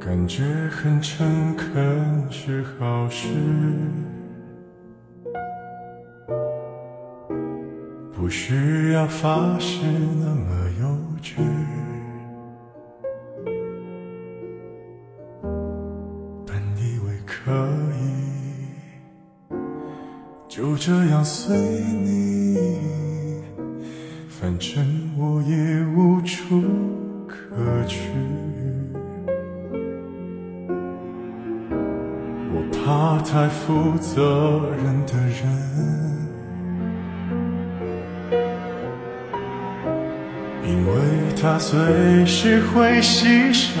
感觉很诚恳是好事，不需要发誓那么幼稚。可以就这样随你，反正我也无处可去。我怕太负责任的人，因为他随时会牺牲。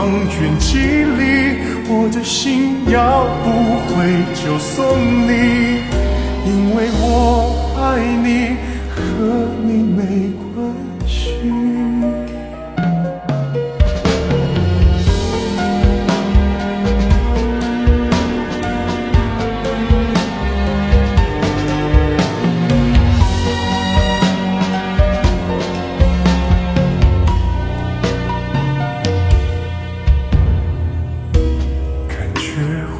方圆几里，我的心要不回就送你，因为我爱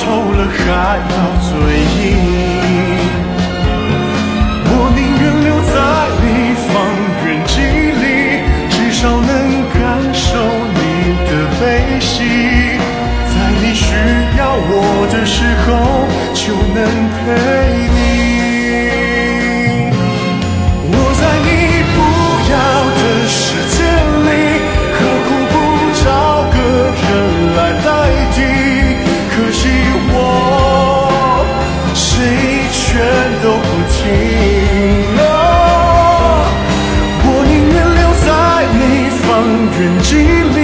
透了还要嘴硬。我宁愿留在你方圆几里，至少能感受你的悲喜，在你需要我的时候就能陪你。都不停留。我宁愿留在你方圆几里，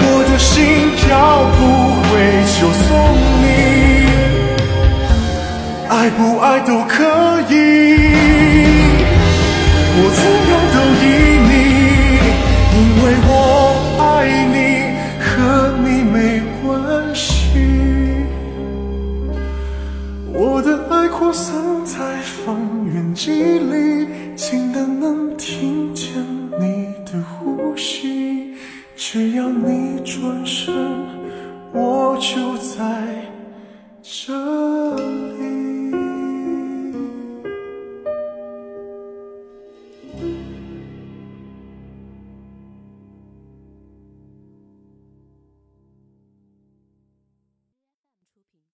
我的心要不回就送你，爱不爱都